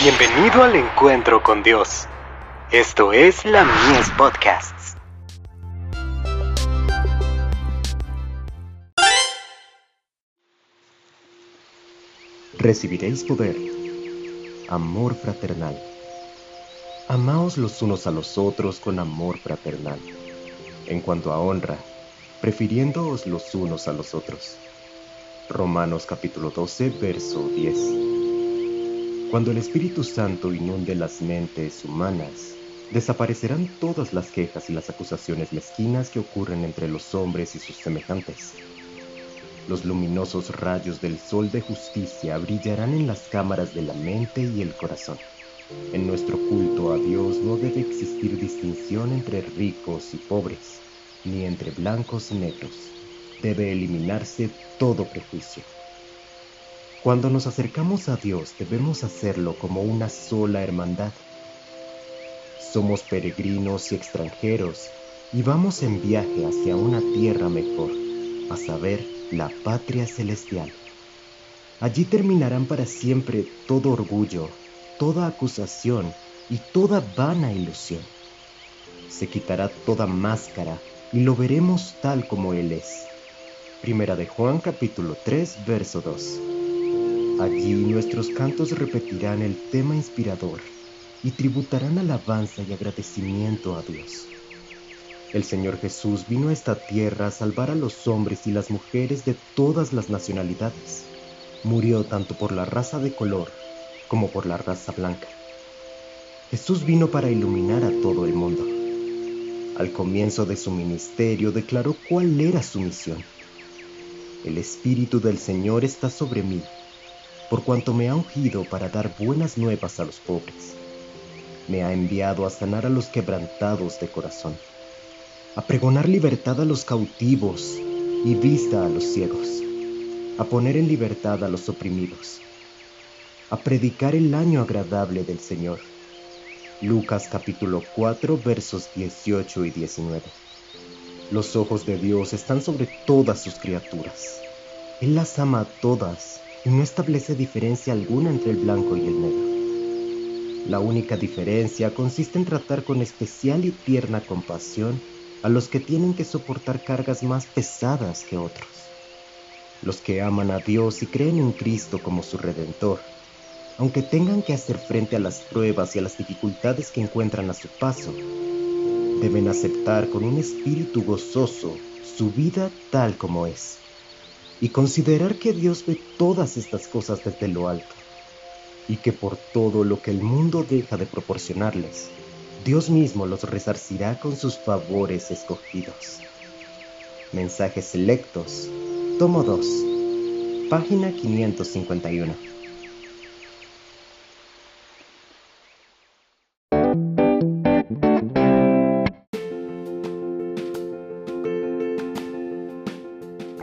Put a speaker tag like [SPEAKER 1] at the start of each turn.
[SPEAKER 1] Bienvenido al encuentro con Dios. Esto es la Mies Podcasts.
[SPEAKER 2] Recibiréis poder. Amor fraternal. Amaos los unos a los otros con amor fraternal. En cuanto a honra, prefiriéndoos los unos a los otros. Romanos capítulo 12, verso 10. Cuando el Espíritu Santo inunde las mentes humanas, desaparecerán todas las quejas y las acusaciones mezquinas que ocurren entre los hombres y sus semejantes. Los luminosos rayos del sol de justicia brillarán en las cámaras de la mente y el corazón. En nuestro culto a Dios no debe existir distinción entre ricos y pobres, ni entre blancos y negros. Debe eliminarse todo prejuicio. Cuando nos acercamos a Dios debemos hacerlo como una sola hermandad. Somos peregrinos y extranjeros y vamos en viaje hacia una tierra mejor, a saber, la patria celestial. Allí terminarán para siempre todo orgullo, toda acusación y toda vana ilusión. Se quitará toda máscara y lo veremos tal como Él es. Primera de Juan capítulo 3 verso 2. Allí nuestros cantos repetirán el tema inspirador y tributarán alabanza y agradecimiento a Dios. El Señor Jesús vino a esta tierra a salvar a los hombres y las mujeres de todas las nacionalidades. Murió tanto por la raza de color como por la raza blanca. Jesús vino para iluminar a todo el mundo. Al comienzo de su ministerio declaró cuál era su misión. El Espíritu del Señor está sobre mí por cuanto me ha ungido para dar buenas nuevas a los pobres. Me ha enviado a sanar a los quebrantados de corazón, a pregonar libertad a los cautivos y vista a los ciegos, a poner en libertad a los oprimidos, a predicar el año agradable del Señor. Lucas capítulo 4 versos 18 y 19. Los ojos de Dios están sobre todas sus criaturas. Él las ama a todas y no establece diferencia alguna entre el blanco y el negro. La única diferencia consiste en tratar con especial y tierna compasión a los que tienen que soportar cargas más pesadas que otros. Los que aman a Dios y creen en Cristo como su Redentor, aunque tengan que hacer frente a las pruebas y a las dificultades que encuentran a su paso, deben aceptar con un espíritu gozoso su vida tal como es y considerar que Dios ve todas estas cosas desde lo alto y que por todo lo que el mundo deja de proporcionarles, Dios mismo los resarcirá con sus favores escogidos. Mensajes selectos, tomo 2, página 551.